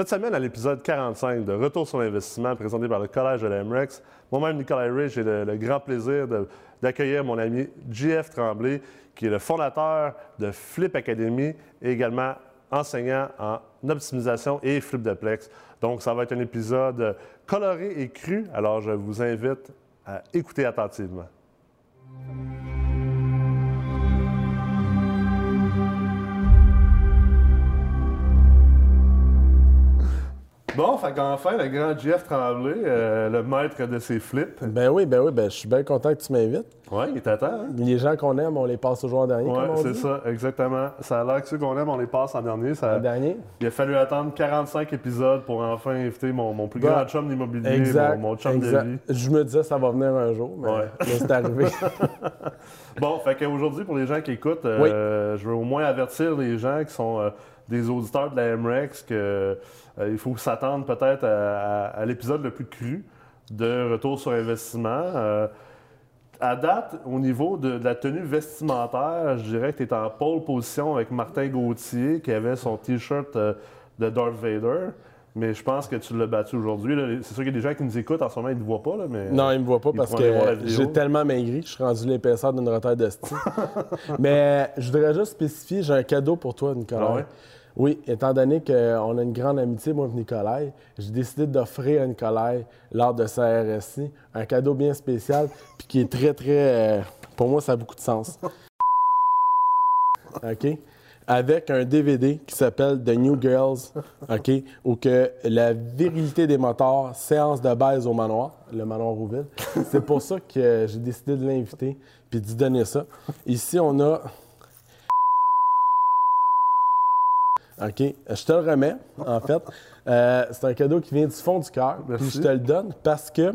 Cette semaine, à l'épisode 45 de Retour sur l'investissement présenté par le Collège de l'AMREX, moi-même, Nicolas Ray, j'ai le, le, grand plaisir d'accueillir mon ami JF Tremblay, qui est le fondateur de Flip Academy et également enseignant en optimisation et flip de plex. Donc, ça va être un épisode coloré et cru, alors je vous invite à écouter attentivement. Bon, fait qu'enfin, le grand Jeff Tremblay, euh, le maître de ses flips. Ben oui, ben oui, ben je suis bien content que tu m'invites. Oui, il t'attend. Hein? Les gens qu'on aime, on les passe toujours en dernier. Oui, c'est ça, exactement. Ça a l'air que ceux qu'on aime, on les passe en dernier. Ça... En dernier? Il a fallu attendre 45 épisodes pour enfin inviter mon, mon plus grand chum d'immobilier, mon, chum de vie. Je me disais ça va venir un jour, mais, c'est arrivé. bon, fait qu'aujourd'hui, pour les gens qui écoutent, euh, je veux au moins avertir les gens qui sont euh, des auditeurs de la MREX que il faut s'attendre peut-être à, l'épisode le plus cru de Retour sur investissement. Euh, à date, au niveau de, la tenue vestimentaire, je dirais que tu es en pole position avec Martin Gauthier qui avait son T-shirt euh, de Darth Vader. Mais je pense que tu l'as battu aujourd'hui. C'est sûr qu'il y a des gens qui nous écoutent en ce moment, ils ne te voient pas. mais non, ils ne me voient pas parce que j'ai tellement maigri que je suis rendu l'épaisseur d'une retraite de style. mais je voudrais juste spécifier, j'ai un cadeau pour toi, Nicolas. Ah oui, étant donné qu'on a une grande amitié, moi et Nicolai, j'ai décidé d'offrir à Nicolai, lors de sa RSI, un cadeau bien spécial, puis qui est très, très. Euh, pour moi, ça a beaucoup de sens. OK? Avec un DVD qui s'appelle The New Girls, OK? Où que la virilité des moteurs, séance de baise au manoir, le manoir Rouville. C'est pour ça que j'ai décidé de l'inviter puis d'y donner ça. Ici, on a OK. Je te le remets, en fait. Euh, c'est un cadeau qui vient du fond du cœur. Je te le donne parce que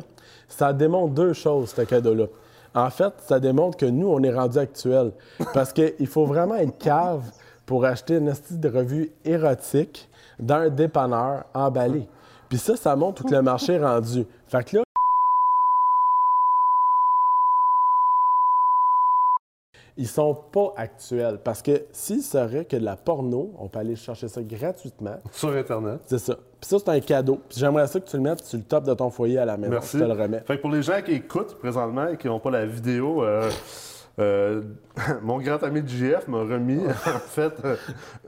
ça démontre deux choses, ce cadeau-là. En fait, ça démontre que nous, on est rendu actuel. Parce qu'il faut vraiment être cave pour acheter une style de revue érotique d'un dépanneur emballé. Puis ça, ça montre tout le marché est rendu. Fait que là, ils sont pas actuels. Parce que s'il serait que de la porno, on peut aller chercher ça gratuitement. Sur Internet. C'est ça. Puis ça, c'est un cadeau. Puis j'aimerais ça que tu le mettes sur le top de ton foyer à la maison. Merci. Je te le remets. Fait que pour les gens qui écoutent présentement et qui n'ont pas la vidéo, euh, euh, mon grand ami JF m'a remis, en fait,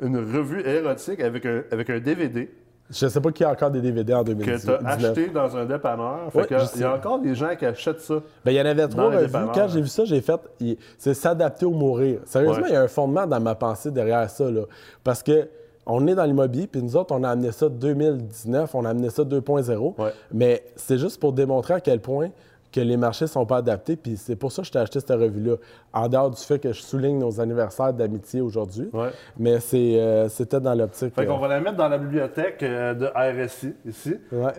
une revue érotique avec un, avec un DVD je ne sais pas qui a encore des DVD en 2019. Que tu as acheté dans un dépanneur. il y a encore des gens qui achètent ça. Bien, il y en avait trois revues. Quand j'ai vu ça, j'ai fait c'est s'adapter au mourir. Sérieusement, il y a un fondement dans ma pensée derrière ça. Là, parce que on est dans l'immobilier, puis nous autres, on a amené ça 2019, on a amené ça 2.0. Mais c'est juste pour démontrer à quel point que les marchés ne sont pas adaptés. Puis c'est pour ça que je t'ai acheté cette revue-là. En dehors du fait que je souligne nos anniversaires d'amitié aujourd'hui. Mais euh, c'était dans l'optique. Fait qu'on va la mettre dans la bibliothèque euh, de RSI, ici,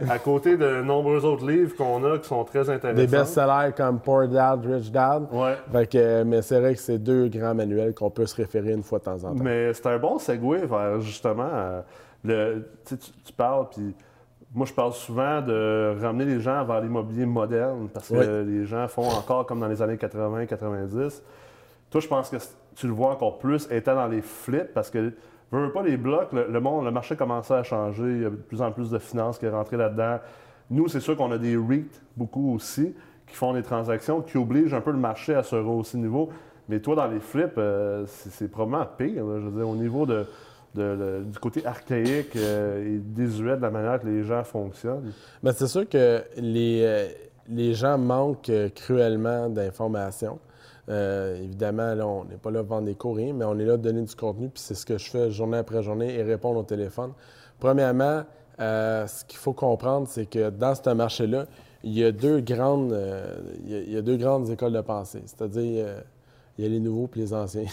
à côté de nombreux autres livres qu'on a qui sont très intéressants. Des best-sellers comme Poor Dad, Rich Dad. Fait mais c'est vrai que c'est deux grands manuels qu'on peut se référer une fois de temps en temps. Mais c'est un bon segue vers justement. Euh, le, tu, tu parles, puis moi, je parle souvent de ramener les gens vers l'immobilier moderne parce que les gens font encore comme dans les années 80-90. Toi, je pense que tu le vois encore plus étant dans les flips parce que, veux pas les blocs, le, monde, le marché commençait à changer. Il y a de plus en plus de finances qui est rentré là-dedans. Nous, c'est sûr qu'on a des REIT, beaucoup aussi, qui font des transactions, qui obligent un peu le marché à se rehausser niveau. Mais toi, dans les flips, euh, c'est probablement pire. je veux dire, au niveau de du côté archaïque euh, et désuet de la manière que les gens fonctionnent? Bien, c'est sûr que les, euh, les gens manquent euh, cruellement d'informations. évidemment, là, on n'est pas là pour vendre des cours, mais on est là pour donner du contenu, puis c'est ce que je fais journée après journée et répondre au téléphone. Premièrement, ce qu'il faut comprendre, c'est que dans ce marché-là, il y a deux grandes, il y a deux grandes écoles de pensée, c'est-à-dire il y a les nouveaux et les anciens.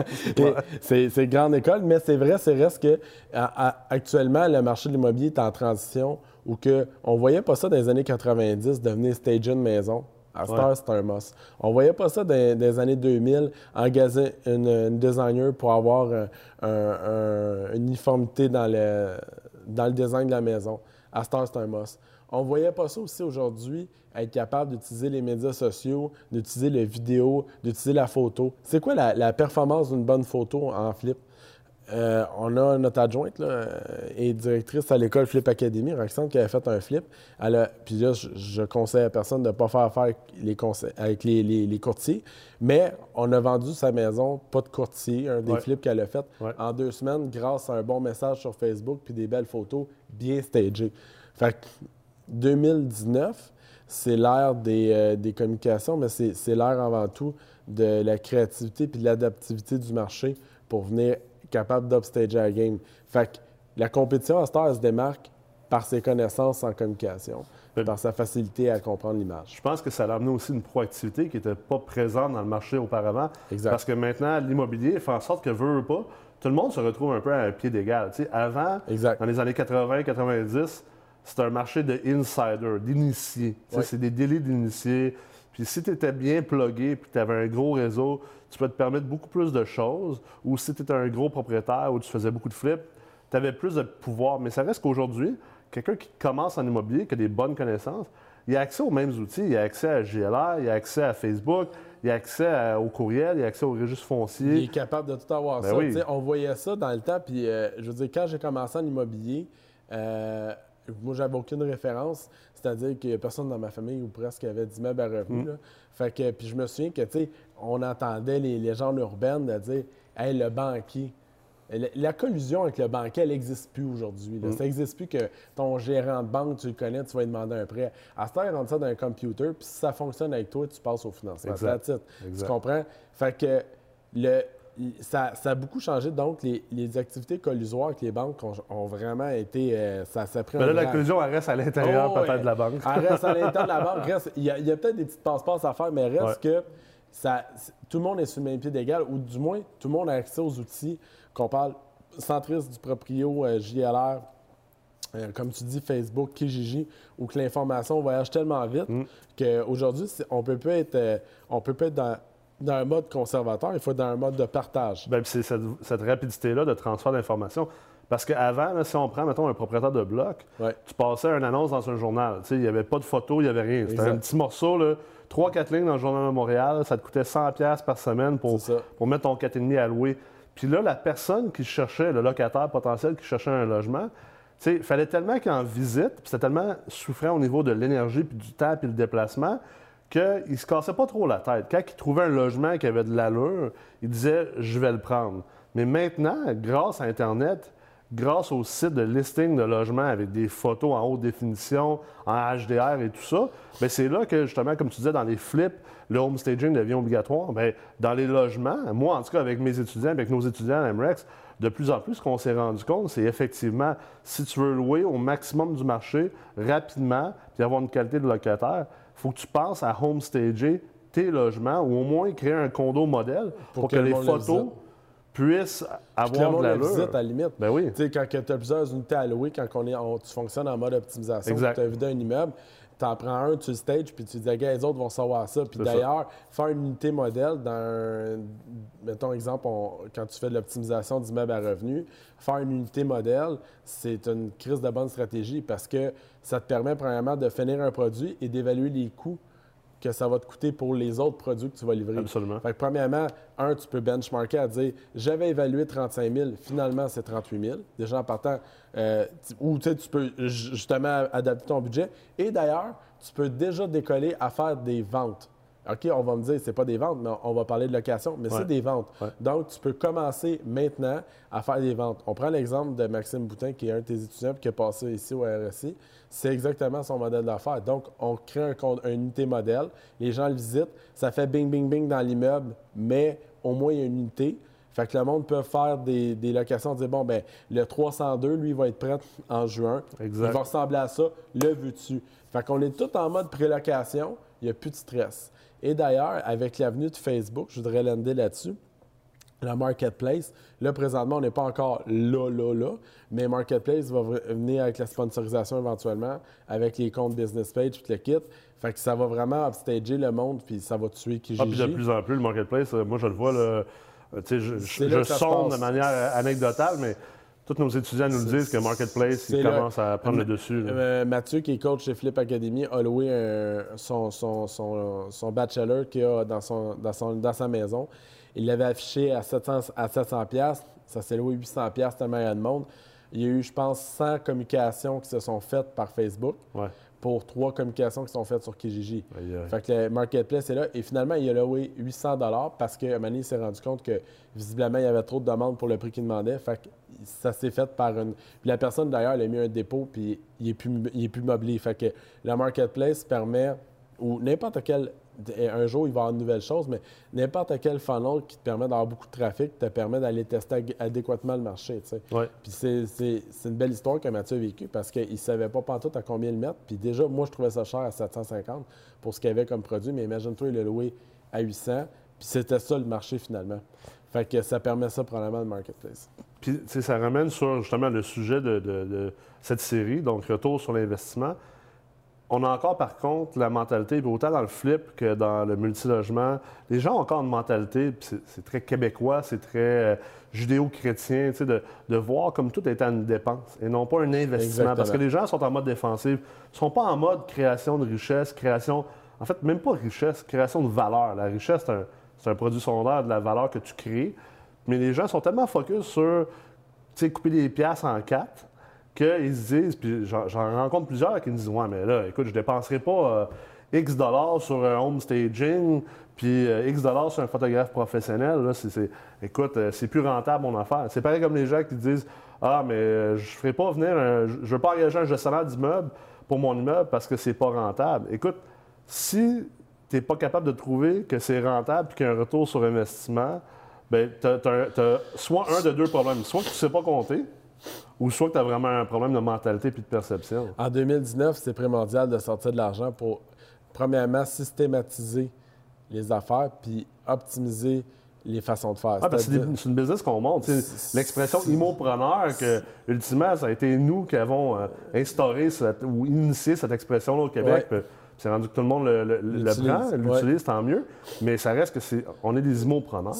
c'est une grande école, mais c'est vrai, c'est reste que actuellement, le marché de l'immobilier est en transition où que on voyait pas ça dans les années 90 devenir stage une maison. À Star, c'est un must. On voyait pas ça dans, les années 2000, engager une, designer pour avoir une uniformité dans le, dans le design de la maison. À Star. On voyait pas ça aussi aujourd'hui, être capable d'utiliser les médias sociaux, d'utiliser la vidéo, d'utiliser la photo. C'est quoi la, performance d'une bonne photo en flip? Euh, on a notre adjointe là, euh, et directrice à l'école Flip Academy, Roxane, qui avait fait un flip. Elle a, puis là, je, conseille à personne de ne pas faire affaire les avec les, courtiers, mais on a vendu sa maison, pas de courtier, un des flips qu'elle a fait en deux semaines grâce à un bon message sur Facebook puis des belles photos bien stagées. Fait que 2019, c'est l'ère des, euh, des, communications, mais c'est l'ère avant tout de la créativité puis de l'adaptivité du marché pour venir capable d'upstager la game. Fait que la compétition à Star, se démarque par ses connaissances en communication, par sa facilité à comprendre l'image. Je pense que ça a amené aussi une proactivité qui n'était pas présente dans le marché auparavant. Exact. Parce que maintenant, l'immobilier fait en sorte que, veut ou pas, tout le monde se retrouve un peu à un pied d'égal. avant, dans les années 80-90, c'était un marché de insider, d'initiés. C'est des délits d'initiés. Puis si tu étais bien plugué puis tu avais un gros réseau, tu peux te permettre beaucoup plus de choses. Ou si tu étais un gros propriétaire ou tu faisais beaucoup de flips, tu avais plus de pouvoir. Mais ça reste qu'aujourd'hui, quelqu'un qui commence en immobilier, qui a des bonnes connaissances, il a accès aux mêmes outils. Il a accès à GLR, il a accès à Facebook, il a accès au courriel, il a accès au registre foncier. Il est capable de tout avoir ben ça. On voyait ça dans le temps. Puis, euh, je veux dire, quand j'ai commencé en immobilier, euh, moi, j'avais aucune référence. C'est-à-dire qu'il n'y a personne dans ma famille où presque avait 10 meubles à revenus. Mm. Fait que, puis je me souviens que, tu sais, on entendait les légendes urbaines de dire Hey, le banquier. La, collusion avec le banquier, elle n'existe plus aujourd'hui. Mm. Ça n'existe plus que ton gérant de banque, tu le connais, tu vas lui demander un prêt. À ce temps, il rentre ça dans un computer, puis si ça fonctionne avec toi, tu passes au financement. Exact. Tu comprends? Fait que le, ça, a beaucoup changé. Donc, les, activités collusoires avec les banques ont, vraiment été. Euh, ça, ça pris Mais là, la collusion, elle reste à l'intérieur oh, peut-être de la banque. Elle reste à l'intérieur de la banque. il y a, peut-être des petites passe-passe à faire, mais reste que ça, tout le monde est sur le même pied d'égal, ou du moins, tout le monde a accès aux outils qu'on parle centriste du proprio, euh, JLR. Euh, comme tu dis, Facebook, Kijiji, où que l'information voyage tellement vite mm. qu'aujourd'hui, on peut pas être, on peut pas être dans, dans un mode conservateur, il faut être dans un mode de partage. Bien, c'est cette, rapidité-là de transfert d'informations. Parce qu'avant, si on prend, mettons, un propriétaire de bloc, tu passais une annonce dans un journal. Il n'y avait pas de photo, il n'y avait rien. C'était un petit morceau, trois, quatre lignes dans le Journal de Montréal. Ça te coûtait 100$ par semaine pour, pour mettre ton 4,5 à louer. Puis là, la personne qui cherchait, le locataire potentiel qui cherchait un logement, il fallait tellement qu'il en visite, puis c'était tellement souffrant au niveau de l'énergie, puis du temps, puis le déplacement, qu'il ne se cassait pas trop la tête. Quand il trouvait un logement qui avait de l'allure, il disait je vais le prendre. Mais maintenant, grâce à Internet, grâce au site de listing de logements avec des photos en haute définition, en HDR et tout ça, bien, c'est là que, justement, comme tu disais, dans les flips, le home staging devient obligatoire. Bien, dans les logements, moi, en tout cas, avec mes étudiants, avec nos étudiants à MREX, de plus en plus, ce qu'on s'est rendu compte, c'est effectivement, si tu veux louer au maximum du marché rapidement, puis avoir une qualité de locataire, faut que tu penses à homestager tes logements ou au moins créer un condo modèle pour, que, les photos puissent avoir de l'allure. visite à la limite. Ben oui. Tu sais, quand tu as plusieurs unités à louer, quand on est, tu fonctionnes en mode optimisation, tu as vidé un immeuble, tu en prends un, tu le stage, puis tu dis, les autres vont savoir ça. Puis d'ailleurs, faire une unité modèle dans un, mettons exemple, quand tu fais de l'optimisation d'immeubles à revenus, faire une unité modèle, c'est une crise de bonne stratégie parce que ça te permet premièrement de finir un produit et d'évaluer les coûts que ça va te coûter pour les autres produits que tu vas livrer. Absolument. Fait que, premièrement, un, tu peux benchmarker à dire j'avais évalué 35 000, finalement c'est 38 000. Déjà en partant, euh, ou tu peux justement adapter ton budget. Et d'ailleurs, tu peux déjà décoller à faire des ventes. OK, on va me dire, c'est pas des ventes, mais on va parler de location, mais c'est des ventes. Donc, tu peux commencer maintenant à faire des ventes. On prend l'exemple de Maxime Boutin, qui est un de tes étudiants qui est passé ici au RSI. C'est exactement son modèle d'affaires. Donc, on crée un, une unité modèle, les gens le visitent, ça fait bing, bing, bing dans l'immeuble, mais au moins, il y a une unité. Fait que le monde peut faire des, locations, dire bon, ben le 302, lui, va être prêt en juin. Exact. Il va ressembler à ça, le veux-tu? Fait qu'on est tout en mode prélocation, il n'y a plus de stress. Et d'ailleurs, avec l'avenue de Facebook, je voudrais l'ender là-dessus, la Marketplace, là, présentement, on n'est pas encore là, là, là, mais Marketplace va venir avec la sponsorisation éventuellement, avec les comptes business page, puis le kit. Fait que ça va vraiment upstager le monde, puis ça va tuer qui Ah, puis de plus en plus, le Marketplace, euh, moi, je le vois, là, je, je, je sonde de manière anecdotale, mais tous nos étudiants nous le disent que Marketplace, il commence à prendre le dessus. Euh, Mathieu, qui est coach chez Flip Academy, a loué son, son, son, bachelor qu'il a dans, son, dans, sa maison. Il l'avait affiché à 700, à 700 Ça s'est loué 800 pièces tellement il y a de monde. Il y a eu, je pense, 100 communications qui se sont faites par Facebook pour trois communications qui sont faites sur Kijiji. Fait que le marketplace est là. Et finalement, il a loué 800 parce que Mani s'est rendu compte que visiblement, il y avait trop de demandes pour le prix qu'il demandait. Fait que ça s'est fait par une. Puis la personne, d'ailleurs, elle a mis un dépôt, puis il n'est plus, il est plus mobilé. Fait que le marketplace permet, ou n'importe quel un jour, il va y avoir une nouvelle chose, mais n'importe quel funnel qui te permet d'avoir beaucoup de trafic te permet d'aller tester adéquatement le marché. Puis c'est une belle histoire que Mathieu a vécue parce qu'il ne savait pas pantoute à combien le mettre. Puis déjà, moi, je trouvais ça cher à 750 pour ce qu'il avait comme produit, mais imagine-toi, il l'a loué à 800. Puis c'était ça le marché finalement. Fait que ça permet ça probablement le marketplace. Puis ça ramène sur justement le sujet de, de cette série, donc retour sur l'investissement. On a encore, par contre, la mentalité, autant dans le flip que dans le multilogement, les gens ont encore une mentalité, c'est très québécois, c'est très euh, judéo-chrétien, de, de, voir comme tout est une dépense et non pas un investissement. Parce que les gens sont en mode défensif, ne sont pas en mode création de richesse, création, en fait, même pas richesse, création de valeur. La richesse, c'est un, produit secondaire de la valeur que tu crées, mais les gens sont tellement focus sur, couper des pièces en quatre qu'ils se disent, puis j'en rencontre plusieurs qui me disent Ouais, mais là, écoute, je dépenserai pas euh, X dollars sur un home staging, puis euh, X dollars sur un photographe professionnel. Là, écoute, euh, c'est plus rentable mon affaire. C'est pareil comme les gens qui disent Ah, mais je ferai pas venir, je veux pas engager un gestionnaire d'immeuble pour mon immeuble parce que c'est pas rentable. Écoute, si tu n'es pas capable de trouver que c'est rentable et qu'il y a un retour sur investissement, tu as, soit un de deux problèmes. Soit que tu ne sais pas compter, ou soit que tu as vraiment un problème de mentalité et de perception. En 2019, c'est primordial de sortir de l'argent pour, premièrement, systématiser les affaires puis optimiser les façons de faire. Ah, c'est une business qu'on monte. L'expression immopreneur, que, ultimement, ça a été nous qui avons euh, instauré ou initié cette expression-là au Québec. C'est rendu que tout le monde le, prend, l'utilise, tant mieux. Mais ça reste que c'est, on est des immopreneurs.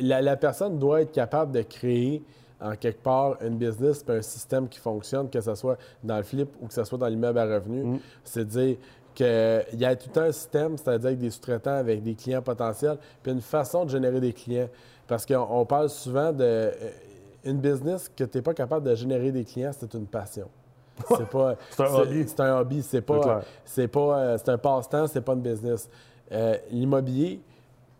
la, la, personne doit être capable de créer en quelque part une business puis un système qui fonctionne, que ce soit dans le flip ou que ce soit dans l'immeuble à revenus. Mm. C'est dire qu'il y a tout un système, c'est-à-dire avec des sous-traitants, avec des clients potentiels, puis une façon de générer des clients. Parce qu'on parle souvent de euh, une business que tu n'es pas capable de générer des clients, c'est une passion. C'est pas. c'est un hobby. C'est un hobby. C'est pas. C'est pas. Euh, c'est un passe-temps. C'est pas une business. Euh, l'immobilier,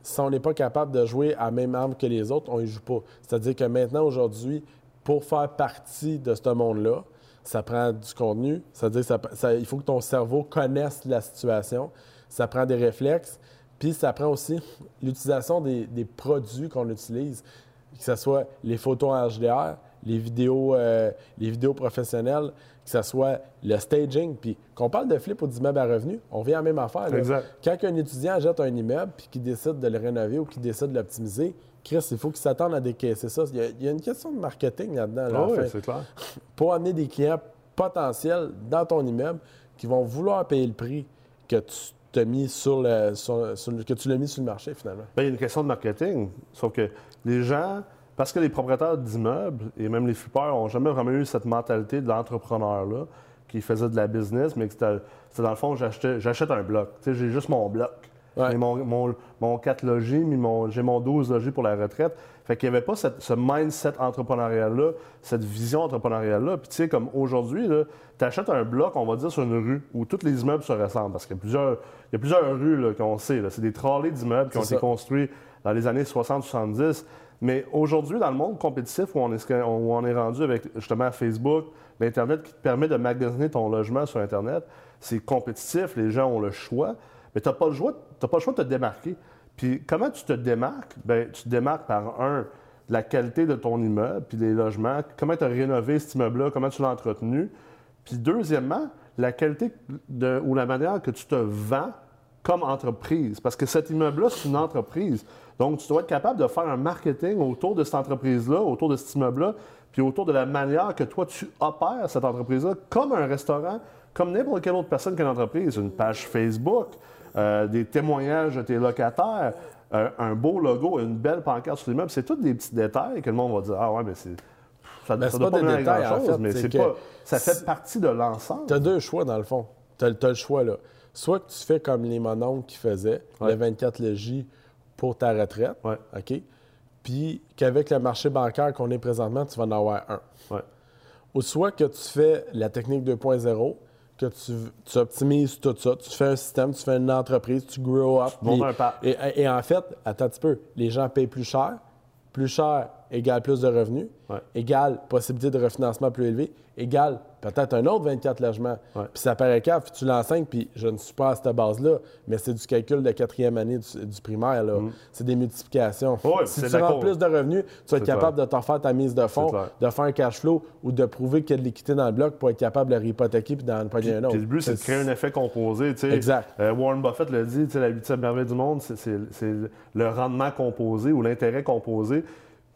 si on n'est pas capable de jouer à la même arme que les autres, on n'y joue pas. C'est-à-dire que maintenant, aujourd'hui, pour faire partie de ce monde-là, ça prend du contenu. C'est-à-dire qu'il faut que ton cerveau connaisse la situation. Ça prend des réflexes. Puis ça prend aussi l'utilisation des, produits qu'on utilise, que ce soit les photos en HDR, les vidéos, euh, les vidéos professionnelles, que ce soit le staging, puis qu'on parle de flip ou d'immeuble à revenus, on vient à la même affaire. Quand un étudiant jette un immeuble puis qu'il décide de le rénover ou qu'il décide de l'optimiser, Chris, il faut qu'il s'attende à décaisser ça. Il y, a, une question de marketing là-dedans. Ah oui, c'est clair. Pour amener des clients potentiels dans ton immeuble qui vont vouloir payer le prix que tu mis sur le, que tu l'as mis sur le marché finalement. Bien, il y a une question de marketing. Sauf que les gens parce que les propriétaires d'immeubles et même les flippers n'ont jamais vraiment eu cette mentalité de l'entrepreneur-là qui faisait de la business, mais que c'était dans le fond, j'achète un bloc. J'ai juste mon bloc. J'ai mon, mon, 4 logis, j'ai mon 12 logis pour la retraite. Fait qu'il n'y avait pas ce mindset entrepreneurial-là, cette vision entrepreneuriale-là. Puis tu sais, comme aujourd'hui, tu achètes un bloc, on va dire, sur une rue où tous les immeubles se ressemblent. Parce qu'il y a plusieurs, il y a plusieurs rues qu'on sait. C'est des trolley d'immeubles qui ont été construits dans les années 60-70. Mais aujourd'hui, dans le monde compétitif où on est, rendu avec justement Facebook, l'Internet qui te permet de magasiner ton logement sur Internet, c'est compétitif, les gens ont le choix, mais tu n'as pas, le choix, pas le choix de te démarquer. Puis comment tu te démarques? Bien, tu te démarques par un, la qualité de ton immeuble, puis les logements, comment tu as rénové cet immeuble-là, comment tu l'as entretenu. Puis deuxièmement, la qualité ou la manière que tu te vends comme entreprise. Parce que cet immeuble-là, c'est une entreprise. Donc, tu dois être capable de faire un marketing autour de cette entreprise-là, autour de cet immeuble-là, puis autour de la manière que toi, tu opères cette entreprise-là comme un restaurant, comme n'importe quelle autre personne qu'une entreprise. Une page Facebook, euh, des témoignages de tes locataires, euh, un beau logo, une belle pancarte sur l'immeuble. C'est tous des petits détails que le monde va dire Ah ouais, mais c'est. Ça, ben, doit pas, des détails, en fait, mais c'est pas, ça fait partie de l'ensemble. Tu as deux choix, dans le fond. Tu as, le choix, là. Soit que tu fais comme les mononcles qui faisaient, le 24 logis pour ta retraite. OK? puis qu'avec le marché bancaire qu'on est présentement, tu vas en avoir un. Ouais. Ou soit que tu fais la technique 2.0, que tu, tu optimises tout ça, tu fais un système, tu fais une entreprise, tu grow up. un pas. et, et en fait, attends un petit peu, les gens payent plus cher. Plus cher égale plus de revenus, Ouais. égale possibilité de refinancement plus élevée, égale peut-être un autre 24 logements. Ouais. Puis ça paraît cave, puis tu l'enseignes, puis je ne suis pas à cette base-là, mais c'est du calcul de quatrième année du, du primaire. là. C'est des multiplications. Mm. Si tu rends plus de revenus, tu vas être capable de t'en faire ta mise de fonds, de faire un cash flow ou de prouver qu'il y a de l'équité dans le bloc pour être capable de réhypothéquer puis d'en pogner un autre. Puis le but, c'est de créer un effet composé. Exact. Euh, Warren Buffett le dit, tu sais, la huitième merveille du monde, c'est le rendement composé ou l'intérêt composé.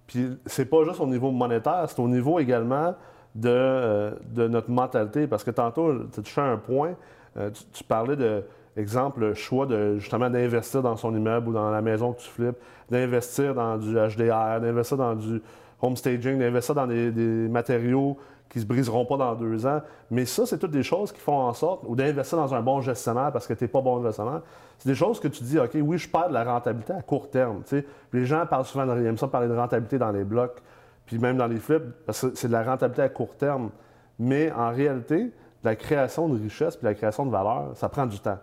Puis c'est pas juste au niveau monétaire, c'est au niveau également de, euh, de notre mentalité. Parce que tantôt, tu touchais un point, euh, tu, parlais de, exemple, le choix de justement d'investir dans son immeuble ou dans la maison que tu flippes, d'investir dans du HDR, d'investir dans du home staging, d'investir dans des, des matériaux qui se briseront pas dans deux ans. Mais ça, c'est toutes des choses qui font en sorte, ou d'investir dans un bon gestionnaire parce que tu n'es pas bon gestionnaire. C'est des choses que tu dis, OK, oui, je perds de la rentabilité à court terme. tu sais. Les gens parlent souvent, de, ils aiment ça parler de rentabilité dans les blocs, puis même dans les flips, parce que c'est de la rentabilité à court terme. Mais en réalité, la création de richesse puis la création de valeur, ça prend du temps.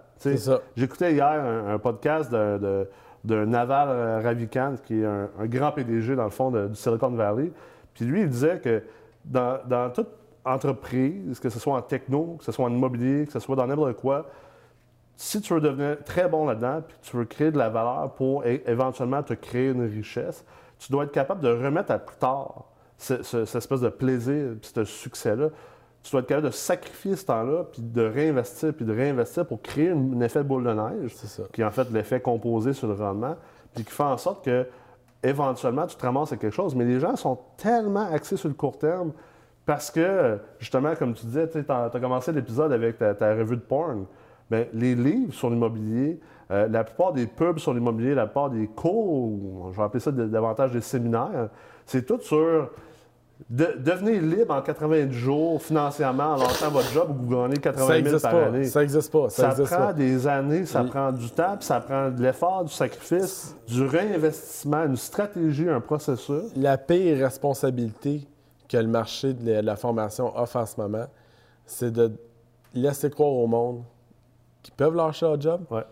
J'écoutais hier un, un podcast d'un Naval Ravikant, qui est un, un grand PDG, dans le fond, de- du Silicon Valley. Puis lui, il disait que dans, dans toute entreprise, que ce soit en techno, que ce soit en immobilier, que ce soit dans n'importe quoi, si tu veux devenir très bon là-dedans, puis que tu veux créer de la valeur pour éventuellement te créer une richesse, tu dois être capable de remettre à plus tard ce- ce- cette espèce de plaisir, puis ce succès-là. Tu dois être capable de sacrifier ce temps-là, puis de réinvestir, puis de réinvestir pour créer un effet boule de neige, ça. qui est en fait l'effet composé sur le rendement, puis qui fait en sorte que éventuellement tu te ramasses à quelque chose. Mais les gens sont tellement axés sur le court terme parce que, justement, comme tu disais, tu as, commencé l'épisode avec ta, ta revue de porn. Bien, les livres sur l'immobilier, euh, la plupart des pubs sur l'immobilier, la plupart des cours, ou je vais appeler ça de- davantage des séminaires, c'est tout sur de, devenir libre en 90 jours financièrement en lançant votre job où vous gagnez 80 Ça 000 n'existe par pas. année. Ça n'existe pas. Ça Ça existe prend pas. des années, ça prend du temps, puis ça prend de l'effort, du sacrifice, du réinvestissement, une stratégie, un processus. La pire responsabilité que le marché de la- de la formation offre en ce moment, c'est de laisser croire au monde qu'ils peuvent lâcher leur job Ouais.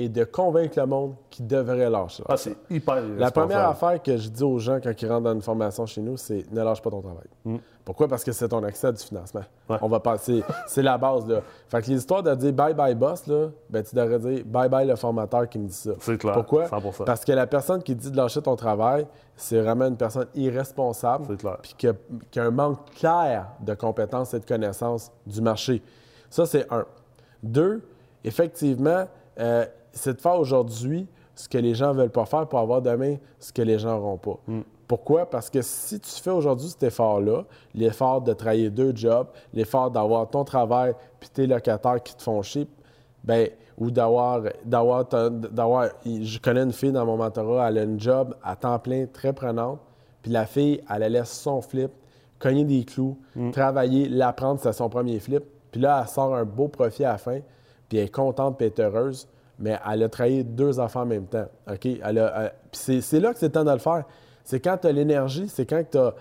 Et de convaincre le monde qu'ils devraient lâcher Ah, c'est hyper La première affaire que je dis aux gens quand ils rentrent dans une formation chez nous, c'est ne lâche pas ton travail. Mm. Pourquoi? Parce que c'est ton accès à du financement. Ouais. On va passer. C'est la base, là. Fait que les histoires de dire bye bye boss, là, ben, tu devrais dire bye bye le formateur qui me dit ça. C'est clair, Pourquoi? 100%. Parce que la personne qui dit de lâcher ton travail, c'est vraiment une personne irresponsable. C'est clair. Puis qui a, qui a un manque clair de compétences et de connaissances du marché. Ça, c'est un. Deux, effectivement, euh, c'est de faire aujourd'hui ce que les gens ne veulent pas faire pour avoir demain ce que les gens n'auront pas. Pourquoi? Parce que si tu fais aujourd'hui cet effort-là, l'effort de travailler deux jobs, l'effort d'avoir ton travail puis tes locataires qui te font chier, ben, ou d'avoir, d'avoir, d'avoir, je connais une fille dans mon mentorat, elle a une job à temps plein très prenante, puis la fille, elle laisse son flip, cogner des clous, travailler, l'apprendre, c'est son premier flip, puis là, elle sort un beau profit à la fin, puis elle est contente, puis elle est heureuse, mais elle a travaillé deux enfants en même temps, OK? Elle puis c'est, là que c'est le temps de le faire. C'est quand tu as l'énergie, c'est quand tu as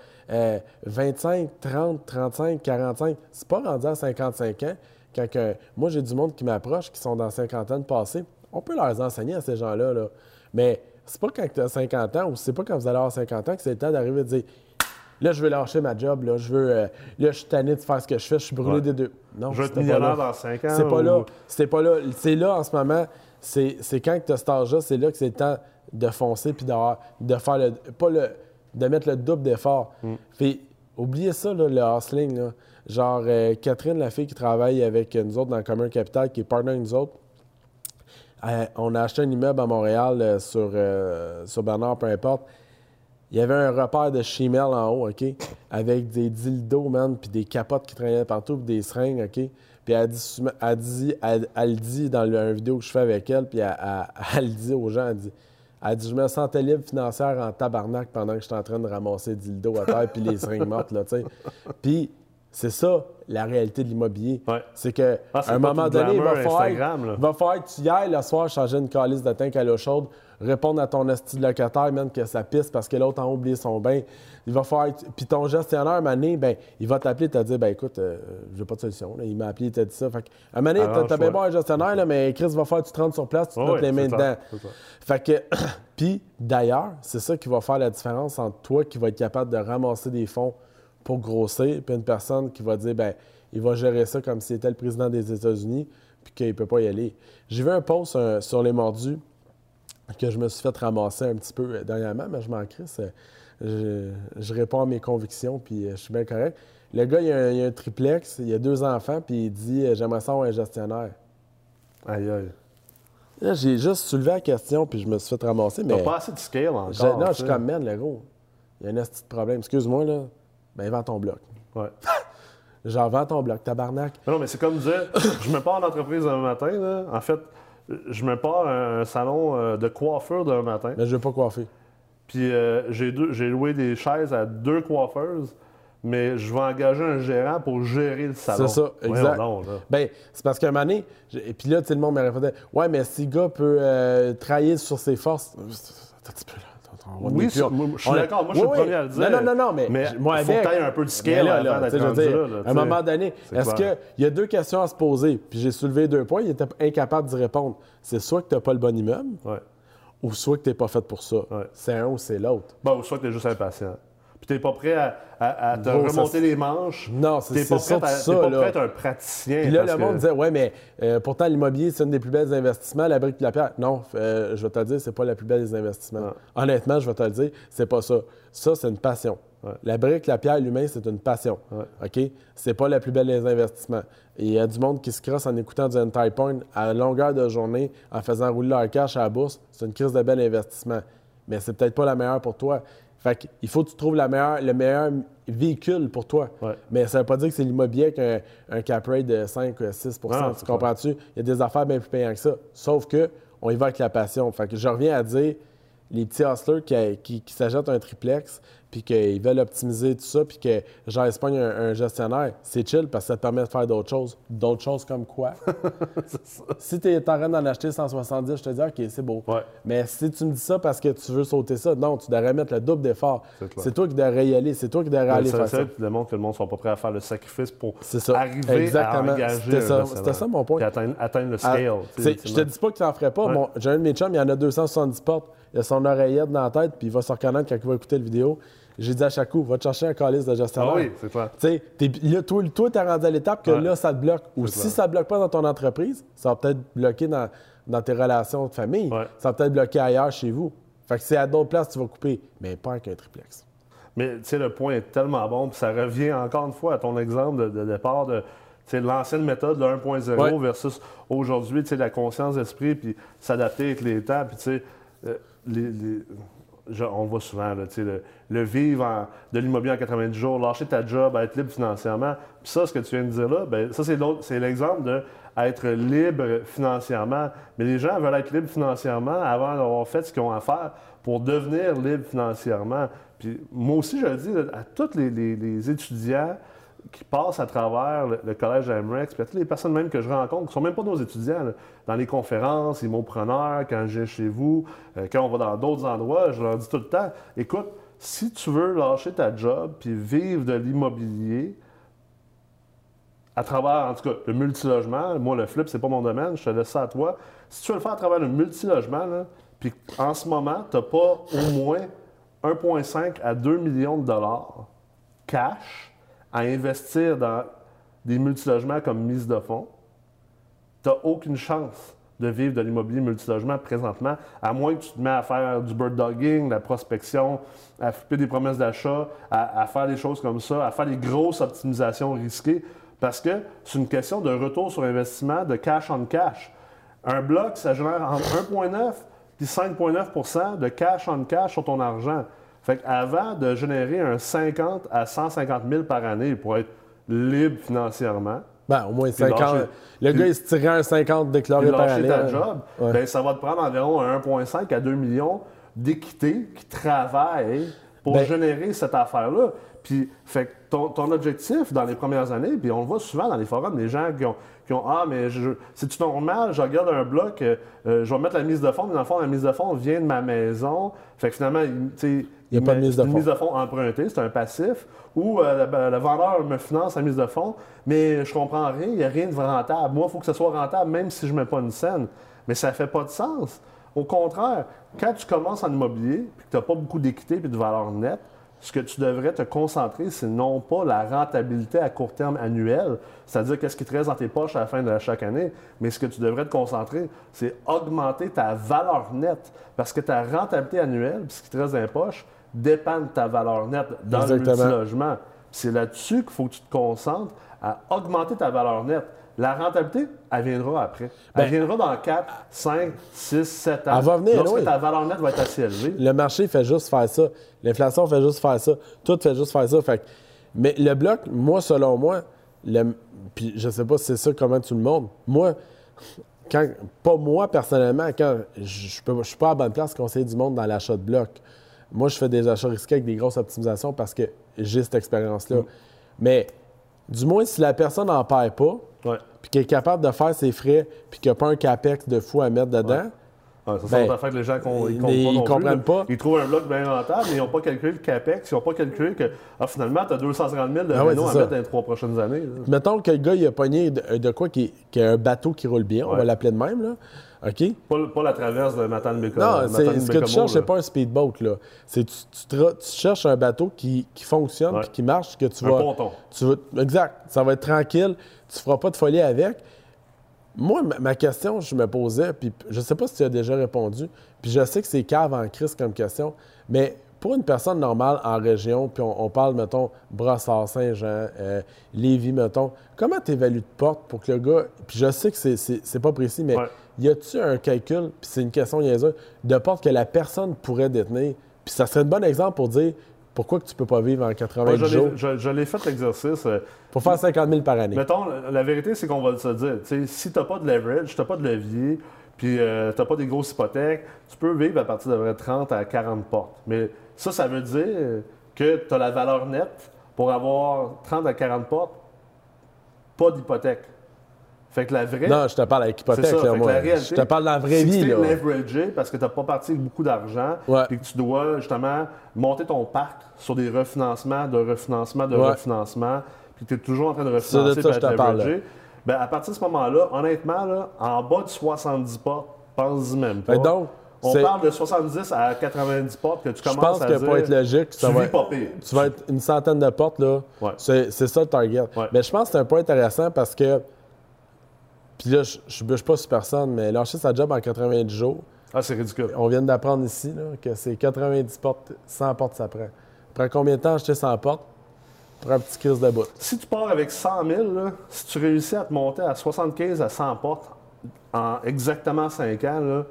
25, 30, 35, 45. C'est pas rendu à 55 ans. Quand moi, j'ai du monde qui m'approche, qui sont dans cinquantaine passée. On peut leur enseigner à ces gens-là. Là. Mais c'est pas quand tu as 50 ans ou c'est pas quand vous allez avoir 50 ans que c'est le temps d'arriver et de dire Là, je veux lâcher ma job. Là, je veux, euh, là, je suis tanné de faire ce que je fais. Je suis brûlé Ouais. des deux. Non, Je vais être pas millionnaire là. dans 5 ans. C'est pas ou- là. C'est pas là. C'est là en ce moment. C'est c'est quand tu as cet âge-là, c'est là que c'est le temps de foncer puis de faire le pas le de mettre le double d'effort. Fait oubliez ça là, le hustling là. Genre euh, Catherine la fille qui travaille avec nous autres dans Commun Capital qui est partner avec nous autres. euh, on a acheté un immeuble à Montréal euh, sur, euh, sur Bernard, peu importe. Il y avait un repère de chimel en haut, OK? Avec des dildos, man, puis des capotes qui traînaient partout, puis des seringues, OK? Puis elle dit, elle, dit, elle, elle dit dans une vidéo que je fais avec elle, puis elle, dit aux gens, elle dit, elle dit, je me sentais libre financière en tabarnak pendant que j'étais en train de ramasser des dildos à terre, puis les seringues mortes, là, tu sais. Puis C'est ça, la réalité de l'immobilier. Ouais. C'est qu'à Ah, un moment donné, il va, falloir, va falloir que tu y ailles le soir changer une calice de tank à l'eau chaude, répondre à ton esti de locataire, même que ça pisse parce que l'autre a oublié son bain. Il va falloir. que- Puis ton gestionnaire, Mané, ben, il va t'appeler et te dire ben écoute, euh, j'ai pas de solution. là. Il m'a appelé, il t'a dit ça. Fait que, à Mané, t'as bien bon un gestionnaire, là, mais Chris va faire, tu te rentres sur place, tu te ouais, les mains dedans. Fait que, puis d'ailleurs, c'est ça qui va faire la différence entre toi qui va être capable de ramasser des fonds pour grossir, puis une personne qui va dire, ben, il va gérer ça comme s'il était le président des États-Unis, puis qu'il peut pas y aller. J'ai vu un post euh, sur les mordus que je me suis fait ramasser un petit peu euh, dernièrement, mais je m'en crisse. euh, Je, je réponds à mes convictions, puis euh, je suis bien correct. Le gars, il a, un, il a un triplex, il a deux enfants, puis il dit J'aimerais ça avoir un gestionnaire. Aïe, aïe. Là, j'ai juste soulevé la question, puis je me suis fait ramasser. T'as Mais... pas assez de scale encore. Je- non, je suis comme, man, le gros, il y a un petit problème. Excuse-moi, là. Ben, vends ton bloc. Ouais. Genre, vends ton bloc, tabarnak. Mais Non, mais c'est comme dire, je me pars en entreprise un matin, là. En fait, je me pars à un salon euh, de coiffeur d'un matin. Mais je veux pas coiffer. Puis euh, j'ai loué des chaises à deux coiffeuses, mais je vais engager un gérant pour gérer le salon. C'est ça, exact. Ben, c'est parce qu'à un moment donné, et puis là, sais, le monde me répondait Ouais, mais si le gars peut euh, travailler sur ses forces. Attends un petit peu, là. Oui, moi, je suis d'accord. Moi, je suis Oui, le premier à le dire. Non, non, non, non, mais, Mais moi, faut avec. que un peu de scale là, avant là, tu je veux dire, À un tu moment donné, est-ce qu'il y a deux questions à se poser, puis j'ai soulevé deux points, il était incapable d'y répondre. C'est soit que tu n'as pas le bon immeuble, Ouais. ou soit que tu n'es pas fait pour ça. Ouais. C'est un ou c'est l'autre. Bon, soit t'es juste impatient. Puis t'es pas prêt à, à- à te Gros, remonter les manches. Non, c'est pas ça, prêt à, ça, t'es pas prêt à être un praticien. Puis là, le monde que- disait, ouais, mais euh, pourtant, l'immobilier, c'est un des plus belles investissements, la brique de la pierre. Non, euh, je vais te le dire, c'est pas la plus belle des investissements. Non. Honnêtement, je vais te le dire, c'est pas ça. Ça, c'est une passion. Ouais. La brique, la pierre, l'humain, c'est une passion. Ouais. OK? C'est pas la plus belle des investissements. Et il y a du monde qui se crosse en écoutant du anti-point à longueur de journée, en faisant rouler leur cash à la bourse. C'est une crise de bel investissement. Mais c'est peut-être pas la meilleure pour toi. Fait qu'il faut que tu trouves la meilleure, le meilleur véhicule pour toi. Ouais. Mais ça veut pas dire que c'est l'immobilier avec un, un cap rate de 5 6 Non, Tu comprends-tu? Il y a des affaires bien plus payantes que ça. Sauf que on y va avec la passion. Fait que je reviens à dire, les petits hustlers qui, qui, qui s'achètent un triplex, puis qu'ils veulent optimiser tout ça, puis que pognent un, un gestionnaire, c'est chill parce que ça te permet de faire d'autres choses. D'autres choses comme quoi? si tu es en train d'en acheter 170, je te dis, OK, c'est beau. Ouais. Mais si tu me dis ça parce que tu veux sauter ça, non, tu devrais mettre le double d'effort. C'est. C'est toi qui devrais y aller. C'est toi qui devrais Ouais, aller ça, faire ça, ça. tu démontres que le monde ne sont pas prêts à faire le sacrifice pour C'est ça. arriver Exactement. à engager C'était ça- ça mon point. Puis atteindre, atteindre le Ah, scale. c'est- je te dis pas que tu n'en ferais pas. Ouais. J'ai un de mes chums, il en a 270 portes. Il a son oreillette dans la tête, puis il va se reconnaître quand il va écouter la vidéo. J'ai dit à chaque coup, va te chercher un calice de gestionnaire. Ah oui, c'est clair. Tu sais, là, toi, toi, t'es rendu à l'étape que Ouais. là, ça te bloque. Ou si clair. ça ne bloque pas dans ton entreprise, ça va peut-être bloquer dans, dans tes relations de famille. Ouais. Ça va peut-être bloquer ailleurs chez vous. Fait que c'est à d'autres places que tu vas couper, mais pas avec un triplex. Mais tu sais, le point est tellement bon, puis ça revient encore une fois à ton exemple de, de départ de tu sais, l'ancienne méthode de 1.0 Ouais. versus aujourd'hui, tu sais, la conscience d'esprit, puis s'adapter avec les temps, puis tu sais, euh, les- les- on voit souvent, le, vivre de l'immobilier en 90 jours, lâcher ta job, être libre financièrement. Puis ça, ce que tu viens de dire là, ben, ça, c'est l'exemple de être libre financièrement. Mais les gens veulent être libres financièrement avant d'avoir fait ce qu'ils ont à faire pour devenir libres financièrement. Puis moi aussi, je le dis à tous les étudiants qui passent à travers le, collège de MREX, puis toutes les personnes même que je rencontre, qui ne sont même pas nos étudiants, dans les conférences, les mots-preneurs, quand je viens chez vous, euh, quand on va dans d'autres endroits, je leur dis tout le temps, écoute, si tu veux lâcher ta job puis vivre de l'immobilier, à travers, en tout cas, le multilogement, moi, le flip, c'est pas mon domaine, je te laisse ça à toi. Si tu veux le faire à travers le multilogement, puis en ce moment, tu n'as pas au moins 1,5 à 2 millions de dollars cash à investir dans des multilogements comme mise de fonds, tu n'as aucune chance de vivre de l'immobilier multilogement présentement, à moins que tu te mets à faire du bird dogging, la prospection, à flipper des promesses d'achat, à, faire des choses comme ça, à faire des grosses optimisations risquées, parce que c'est une question de retour sur investissement, de cash on cash. Un bloc, ça génère entre 1,9 puis 5,9% de cash on cash sur ton argent. Fait qu'avant de générer un 50 à 150 000 par année pour être libre financièrement, Ben, au moins Puis 50. lâcher- le puis- gars, il se tirait un 50 déclaré par année. ta job, Ouais. ben, ça va te prendre environ un 1,5 à 2 millions d'équité qui travaillent pour Ben- générer cette affaire-là. Puis, fait que ton, ton objectif dans les premières années, puis on le voit souvent dans les forums, les gens qui ont, qui ont Ah, mais c'est-tu normal, je regarde un bloc, euh, euh, je vais mettre la mise de fonds, mais dans le fond, la mise de fonds vient de ma maison. Fait que finalement, tu sais, Il y a pas de mise de c'est une fonds. mise de fonds empruntée, c'est un passif, ou euh, le, le vendeur me finance la mise de fonds, mais je comprends rien, il n'y a rien de rentable. Moi, il faut que ce soit rentable, même si je ne mets pas une scène. Mais ça ne fait pas de sens. Au contraire, quand tu commences en immobilier, puis que tu n'as pas beaucoup d'équité et de valeur nette, ce que tu devrais te concentrer, c'est non pas la rentabilité à court terme annuelle, c'est-à-dire qu'est-ce qui te reste dans tes poches à la fin de chaque année, mais ce que tu devrais te concentrer, c'est augmenter ta valeur nette. Parce que ta rentabilité annuelle, puis ce qui te reste dans les poches, dépend de ta valeur nette dans Exactement. le multilogement. C'est là-dessus qu'il faut que tu te concentres à augmenter ta valeur nette. La rentabilité, elle viendra après. Elle Ben, viendra dans 4, 5, 6, 7 ans. Elle va venir, Lorsque oui. ta valeur nette va être assez élevée. Le marché fait juste faire ça. L'inflation fait juste faire ça. Tout fait juste faire ça. Fait mais le bloc, moi, selon moi, le- puis je sais pas si c'est ça comment tu le montres. Moi, quand, pas moi personnellement, quand je je suis pas à la bonne place conseiller du monde dans l'achat de bloc. Moi, je fais des achats risqués avec des grosses optimisations parce que j'ai cette expérience-là. Mm. Mais du moins, si la personne n'en perd pas, puis qu'elle est capable de faire ses frais, puis qu'il n'y a pas un capex de fou à mettre dedans, Ouais, ça, c'est Ben, affaire que les gens comprennent pas. Ils trouvent un bloc bien rentable, mais ils n'ont pas calculé le CAPEX, ils n'ont pas calculé que ah, finalement, tu as 250 000 de Ah ouais, à ça. mettre dans les trois prochaines années. là. Mettons que le gars, il a pogné de, de quoi qui, qui a un bateau qui roule bien, on va l'appeler de même, là. OK? Pas, pas la traverse de Matane Bécamo. Non, c'est, ce que tu cherches, c'est pas un speedboat, là. C'est tu, tu, tra- tu cherches un bateau qui, qui fonctionne Ouais. qui marche, que tu Un vas. ponton. Tu vas- exact. Ça va être tranquille. Tu feras pas de folie avec. Moi, ma, question, je me posais, puis je sais pas si tu as déjà répondu, puis je sais que c'est cave en crise comme question, mais pour une personne normale en région, puis on, on parle, mettons, Brossard, Saint-Jean, euh, Lévis, mettons, comment tu évalues de porte pour que le gars, puis je sais que c'est, pas précis, mais Ouais. y a-tu un calcul, puis c'est une question niaiseuse, de porte que la personne pourrait détenir, puis ça serait un bon exemple pour dire pourquoi que tu peux pas vivre en 80 Moi, je l'ai- jours? je, je l'ai fait l'exercice. euh, pour faire 50 000 par année. Mettons, la- vérité, c'est qu'on va se dire. Si tu n'as pas de leverage, tu n'as pas de levier, puis tu n'as pas des grosses hypothèques, tu peux vivre à partir de vrai 30 à 40 portes. Mais ça, ça veut dire que tu as la valeur nette pour avoir 30 à 40 portes, pas d'hypothèque. Fait que la vraie. Non, je te parle avec hypothèque, ça. là, moi. réalité, je te parle dans la vraie si vie, tu leveragé parce que tu n'as pas parti avec beaucoup d'argent, puis que tu dois justement monter ton parc sur des refinancements, de refinancement, de Ouais. refinancement, puis que tu es toujours en train de C'est de refinancer ça je te parle, ben, à partir de ce moment-là, honnêtement, là, en bas de 70 portes, pense-y même pas. Fait donc, On parle de 70 à 90 portes que tu Je commences pense à que dire, pour être logique, ça tu va vis être, pas pire. tu vas être une centaine de portes, là. Ouais. C'est c'est ça le target. Ouais. Mais je pense que c'est un point intéressant parce que. Puis là, je ne bûche pas sur personne, mais lâcher sa job en 90 jours, Ah, c'est ridicule. on vient d'apprendre ici là, que c'est 90 portes, 100 portes, ça prend. Prend combien de temps acheter 100 portes? Prends un petit crise de bout. Si tu pars avec 100 000, là, si tu réussis à te monter à 75 à 100 portes en exactement 5 ans, là,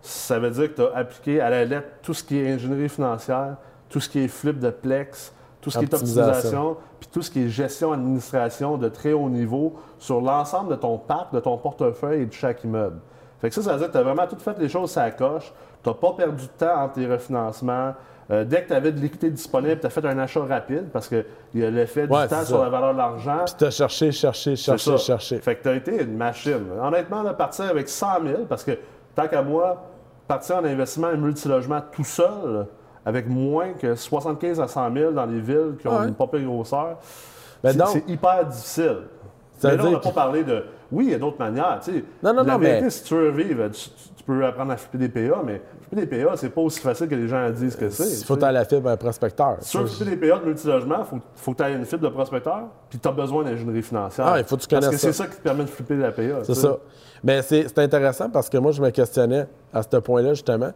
ça veut dire que tu as appliqué à la lettre tout ce qui est ingénierie financière, tout ce qui est flip de plex, tout ce qui est Optimisation. puis tout ce qui est gestion, administration de très haut niveau sur l'ensemble de ton parc, de ton portefeuille et de chaque immeuble. Fait que ça, ça veut dire que tu as vraiment tout fait les choses à la coche. Tu n'as pas perdu de temps entre tes refinancements. Euh, dès que tu avais de l'équité disponible, tu as fait un achat rapide parce qu'il y a l'effet du temps sur la valeur de l'argent. Puis t'as cherché, cherché, cherché, ça. cherché. Fait que tu as été une machine. Honnêtement, là, partir avec 100 000, parce que tant qu'à moi, partir en investissement et multilogement tout seul, avec moins que 75 à 100 000 dans les villes qui ont Ouais. une pas pire grosseur, Ben c'est hyper difficile. Ça mais là, on n'a pas parlé de. Oui, il y a d'autres manières. Non, non, La non, vérité, mais- si tu veux vivre, tu, peux apprendre à flipper des PA, mais flipper des PA, c'est pas aussi facile que les gens disent que c'est. Il faut à la fibre un prospecteur. Si tu veux flipper des PA de multilogement, il faut, faut que tu aies une fibre de prospecteur, puis tu as besoin d'ingénierie financière. Ah, il faut que tu Parce que connaisses c'est ça. qui te permet de flipper la PA. C'est ça. Mais c'est c'est intéressant parce que moi, je me questionnais à ce point-là, justement,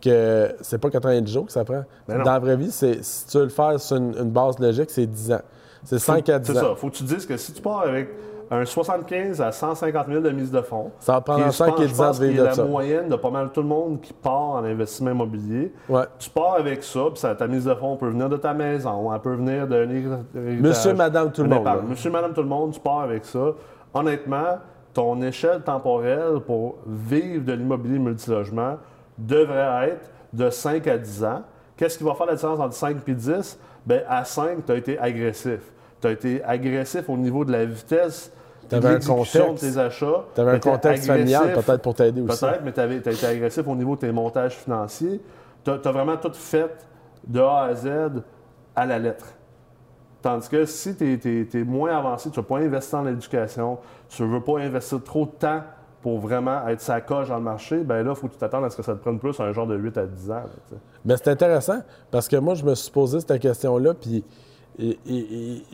que c'est pas 90 jours que ça prend. Ben. Dans la vraie vie, c'est- si tu veux le faire sur une, une base logique, c'est 10 ans. C'est 5 à 10 C'est ans. ça. Faut que tu dises que si tu pars avec un 75 à 150 000 de mise de fonds, Ça va prendre qui est, 5 je et pense- 10 je ans de vivre de la moyenne de pas mal tout le monde qui part en investissement immobilier. Ouais. Tu pars avec ça, puis ça- ta mise de fonds peut venir de ta maison, elle peut venir d'un. Monsieur, madame, tout le monde, là. Monsieur, madame, tout le monde, tu pars avec ça. Honnêtement, ton échelle temporelle pour vivre de l'immobilier multilogement devrait être de 5 à 10 ans. Qu'est-ce qui va faire la différence entre 5 et 10? Bien, à 5, tu as été agressif. Tu as été agressif au niveau de la vitesse Tu avais un l'exécution contexte. de tes achats. Tu avais un contexte familial peut-être pour t'aider aussi. Peut-être, mais tu as été agressif au niveau de tes montages financiers. Tu as, vraiment tout fait de A à Z à la lettre. Tandis que si tu es, moins avancé, tu ne veux pas investir dans l'éducation, tu ne veux pas investir trop de temps pour vraiment être sa coche dans le marché, ben là, il faut que tu t'attendes à ce que ça te prenne plus un genre de 8 à 10 ans. Mais c'est intéressant parce que moi, je me suis posé cette question-là, puis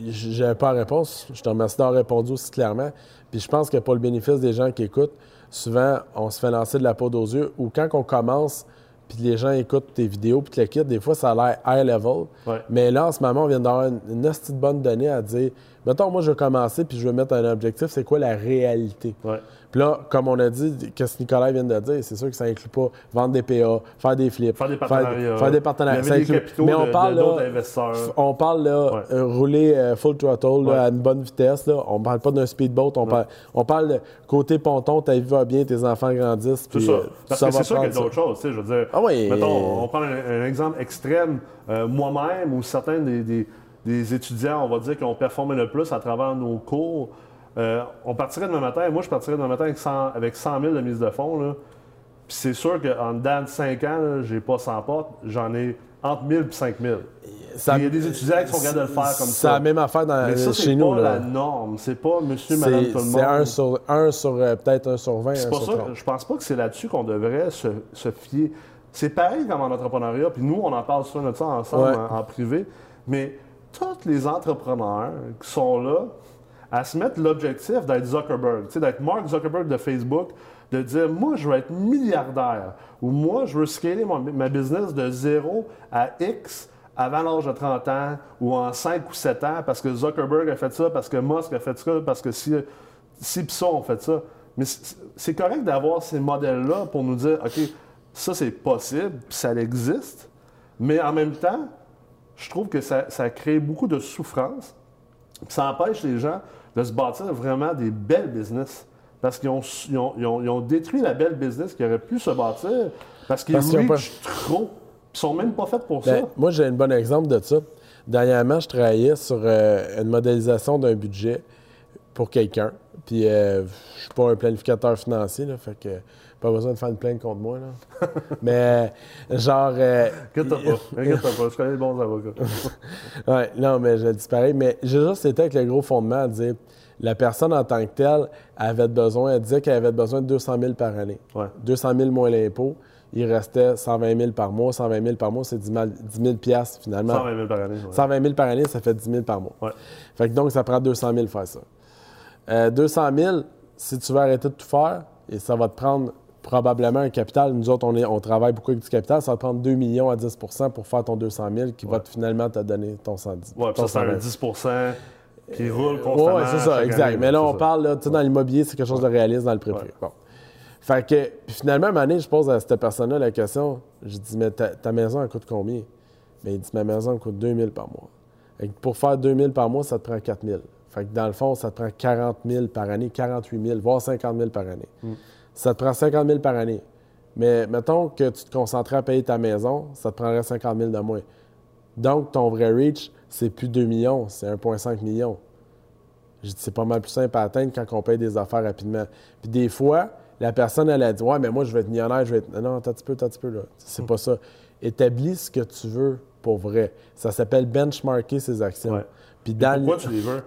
j'avais pas la réponse. Je te remercie d'avoir répondu aussi clairement. Puis je pense que pour le bénéfice des gens qui écoutent, souvent, on se fait lancer de la peau aux yeux ou quand on commence, puis les gens écoutent tes vidéos, puis te le quittent, des fois, ça a l'air high level. Ouais. Mais là, en ce moment, on vient d'avoir une, une bonne donnée à dire mettons, moi, je veux commencer, puis je veux mettre un objectif, c'est quoi la réalité? Ouais. Puis là, comme on a dit, qu'est-ce que Nicolas vient de dire, c'est sûr que ça inclut pas vendre des PA, faire des flips, Faire des partenariats. faire des partenariats. Ça inclut- mais on de- parle là, investisseurs. on parle là, Ouais. euh, rouler euh, full throttle là, à une bonne vitesse. Là. On parle pas d'un speedboat. On parle, on parle de côté ponton, ta vie va bien, tes enfants grandissent. C'est puis, ça. euh, Parce ça que c'est sûr qu'il y a d'autres choses. tu sais, Je veux dire, Ah oui. mettons, on prend un, un exemple extrême. Euh, Moi-même ou certains des, des- des étudiants, on va dire, qui ont performé le plus à travers nos cours, euh, on partirait demain matin. Moi, je partirais demain matin avec 100, avec 100 000 de mise de fonds. là. Puis c'est sûr qu'en dedans de 5 ans, j'ai pas 100 portes. J'en ai entre 1000 et 5000. Ça- Il y a des étudiants qui sont capables de le faire comme C'est ça. la même affaire dans, Mais ça, chez c'est nous. pas là. la norme. C'est pas monsieur, madame, C'est tout le c'est un sur, un sur euh, peut-être un sur 20, C'est sur ça 30. que je pense pas que c'est là-dessus qu'on devrait se, se fier. C'est pareil comme en entrepreneuriat, puis nous, on en parle souvent de ça ensemble Ouais. en, en privé, mais tous les entrepreneurs qui sont là à se mettre l'objectif d'être Zuckerberg, d'être Mark Zuckerberg de Facebook, de dire moi, je veux être milliardaire ou moi, je veux scaler mon- ma business de 0 à X avant l'âge de 30 ans ou en 5 ou 7 ans parce que Zuckerberg a fait ça, parce que Musk a fait ça, parce que si, si pis ça ont fait ça. Mais c'est correct d'avoir ces modèles-là pour nous dire, OK, ça c'est possible, ça existe, mais en même temps, je trouve que ça, ça crée beaucoup de souffrance, ça empêche les gens de se bâtir vraiment des belles business. Parce qu'ils ont, ils ont, ils ont- ils ont détruit la belle business qui aurait pu se bâtir parce qu'ils reach trop. Ils sont même pas faits pour Ben, ça. moi, j'ai un bon exemple de ça. Dernièrement, je travaillais sur euh, une modélisation d'un budget pour quelqu'un. Puis, euh, je suis pas un planificateur financier, là, fait que pas besoin de faire une plainte contre moi. Là. Mais, euh, genre. euh, Inquiète-toi pas. Inquiète-toi pas. Je connais les bons avocats. Ouais, non, mais je le dis pareil. Mais j'ai juste été avec le gros fondement à dire la personne en tant que telle avait besoin, elle disait qu'elle avait besoin de 200 000 par année. Ouais. 200 000 moins l'impôt. Il restait 120 000 par mois. 120 000 par mois, c'est 10 000, 10 000 piastres, finalement. 120 000 par année. ouais. 120 000 par année, ça fait 10 000 par mois. Ouais. Fait que donc, ça prend 200 000 faire ça. Euh, 200 000, si tu veux arrêter de tout faire, et ça va te prendre probablement un capital. Nous autres, on, est- on travaille beaucoup avec du capital. Ça va te prendre 2 millions à 10% pour faire ton 200 000 qui va te- finalement te donner ton 110 Ouais, puis ça, c'est un 120. 10% qui roule constamment. Oui, c'est ça, exact. année, Mais là, on ça. parle, là, tu sais, dans l'immobilier, c'est quelque chose de réaliste dans le pré Ouais. Bon. Fait que, puis finalement, à un moment donné, je pose à cette personne-là la question. Je dis, mais ta, ta maison, elle coûte combien? Mais il dit, ma maison, elle coûte 2000 par mois. Fait que pour faire 2000 par mois, ça te prend 4000. Fait que dans le fond, ça te prend 40 000 par année, 48 000, voire 50 000 par année. Ça te prend 50 000 par année. Mais mettons que tu te concentrais à payer ta maison, ça te prendrait 50 000 de moins. Donc, ton vrai reach, c'est plus 2 millions, c'est 1,5 million. C'est pas mal plus simple à atteindre quand on paye des affaires rapidement. Puis des fois, la personne, elle a dit, ouais, mais moi, je vais être millionnaire, je vais être. Non, t'as un petit peu, t'as un petit peu, là. C'est pas ça. Établis ce que tu veux pour vrai. Ça s'appelle benchmarker ses actions. Ouais. Puis dans le- Pourquoi tu les veux?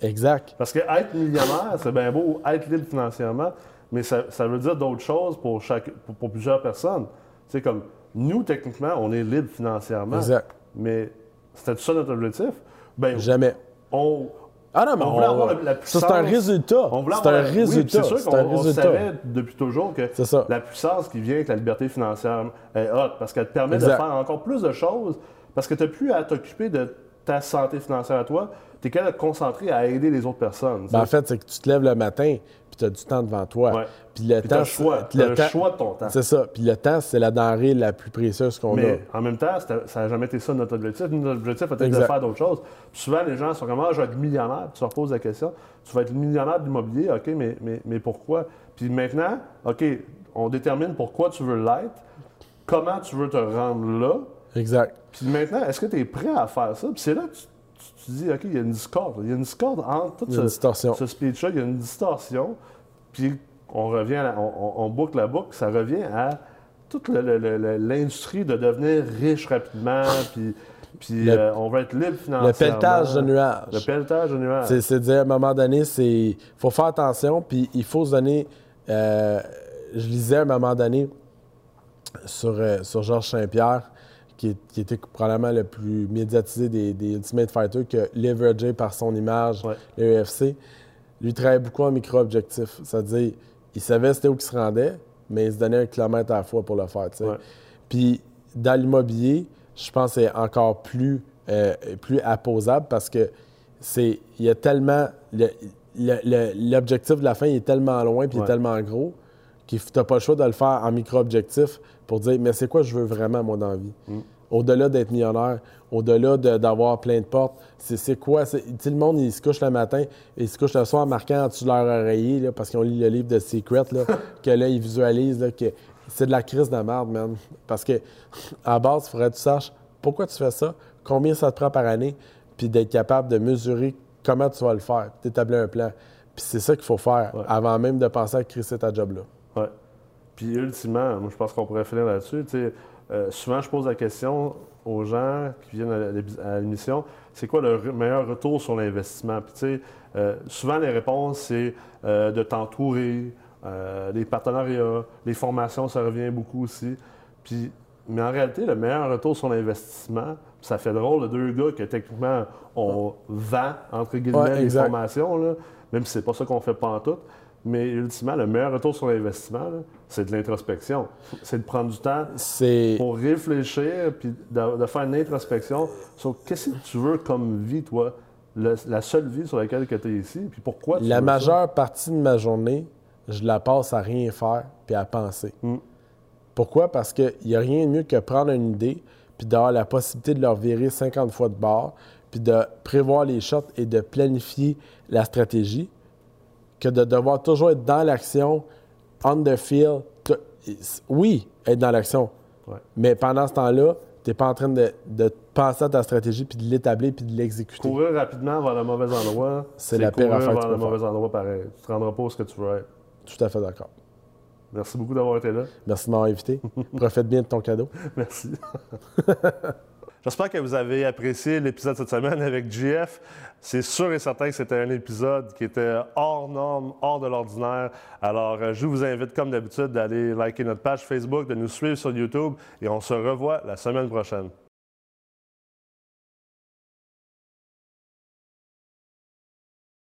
Exact. Parce que être millionnaire, c'est bien beau, être libre financièrement, mais ça, ça veut dire d'autres choses pour, chaque, pour, pour plusieurs personnes. C'est comme, nous, techniquement, on est libre financièrement. Exact. Mais c'était ça notre objectif? Ben, Jamais. on, Ah non, mais on on, voulait avoir la, ça, puissance. c'est un résultat. On voulait C'est un oui, résultat. c'est sûr qu'on on savait depuis toujours que la puissance qui vient avec la liberté financière est haute parce qu'elle te permet Exact. de faire encore plus de choses parce que tu n'as plus à t'occuper de ta santé financière à toi. Tu es capable de te concentrer à aider les autres personnes. Ben, en fait, c'est que tu te lèves le matin, puis tu as du temps devant toi. Ouais. Puis le Puis temps, le choix. le le temps- choix de ton temps. C'est ça. Puis le temps, c'est la denrée la plus précieuse qu'on a. Mais en même temps, ça n'a jamais été ça notre objectif. Notre objectif était de faire d'autres choses. Puis souvent, les gens sont comme Ah, je vais être millionnaire. Puis tu leur poses la question Tu vas être millionnaire de l'immobilier, OK, mais, mais, mais pourquoi? Puis maintenant, OK, on détermine pourquoi tu veux l'être, comment tu veux te rendre là? Exact. Puis maintenant, est-ce que tu es prêt à faire ça? Puis c'est là que tu, tu- tu dis, OK, il y a une discorde. Il y a une discorde entre tout ce, ce speech-là. Il y a une distorsion. Puis on revient, à la- on, on- boucle la boucle. Ça revient à toute le- le- le- le- l'industrie de devenir riche rapidement. Puis, puis Le- euh, on va être libre financièrement. Le pelletage de Le nuages. pelletage de nuages. C'est dire, à un moment donné, c'est faut faire attention, puis il faut se donner. euh, je lisais à un moment donné sur, euh, sur Georges Saint-Pierre, qui, est- qui était probablement le plus médiatisé des, des Ultimate Fighters, que leveragé par son image, Ouais. le UFC. Lui il travaillait beaucoup en micro-objectif. C'est-à-dire, il savait c'était où il se rendait, mais il se donnait un kilomètre à la fois pour le faire. Ouais. Puis dans l'immobilier, je pense que c'est encore plus, euh, plus apposable parce que c'est il y a tellement le- le- le- l'objectif de la fin il est tellement loin puis il est tellement gros que tu n'as pas le choix de le faire en micro-objectif pour dire mais c'est quoi je veux vraiment moi dans la vie? Mm. Au-delà d'être millionnaire, au-delà de- d'avoir plein de portes, c'est c'est quoi? sais, le monde, il se couche le matin, il se couche le soir en marquant en dessous de leur oreiller, là, parce qu'ils ont lu le livre de Secret, là, que là, ils visualisent là, que c'est de la crise de merde, man. Parce que, à base, il faudrait que tu saches pourquoi tu fais ça, combien ça te prend par année, puis d'être capable de mesurer comment tu vas le faire, d'établir un plan. Puis c'est ça qu'il faut faire Ouais. avant même de penser à crisser ta job-là. Ouais. Puis ultimement, moi je pense qu'on pourrait finir là-dessus. Tu sais, euh, souvent, je pose la question aux gens qui viennent à l'émission, c'est quoi le meilleur retour sur l'investissement? Puis tu sais, euh, souvent les réponses, c'est euh, de t'entourer, euh, les partenariats, les formations, ça revient beaucoup aussi. Puis, mais en réalité, le meilleur retour sur l'investissement, ça fait drôle, de deux gars que techniquement on vend, entre guillemets, Ouais, les formations, là, même si c'est pas ça qu'on fait pas en tout. Mais ultimement, le meilleur retour sur l'investissement, c'est de l'introspection. C'est de prendre du temps pour réfléchir puis de, de faire une introspection sur qu'est-ce que tu veux comme vie, toi, le- la seule vie sur laquelle tu es ici, puis pourquoi tu La veux ça. majeure partie de ma journée, je la passe à rien faire puis à penser. Mm. Pourquoi? Parce qu'il n'y a rien de mieux que prendre une idée puis d'avoir la possibilité de leur virer 50 fois de bord puis de prévoir les shots et de planifier la stratégie que de devoir toujours être dans l'action, on the field. Oui, être dans l'action. Ouais. Mais pendant ce temps-là, tu n'es pas en train de, de penser à ta stratégie puis de l'établir puis de l'exécuter. Courir rapidement vers le mauvais endroit, C'est la pire affaire que vers tu le mauvais endroit pareil. Tu te rendras pas où ce que tu veux être. Tout à fait d'accord. Merci beaucoup d'avoir été là. Merci de m'avoir invité. Profite bien de ton cadeau. Merci. J'espère que vous avez apprécié l'épisode cette semaine avec GF. C'est sûr et certain que c'était un épisode qui était hors norme, hors de l'ordinaire. Alors, euh, je vous invite, comme d'habitude, d'aller liker notre page Facebook, de nous suivre sur YouTube et on se revoit la semaine prochaine.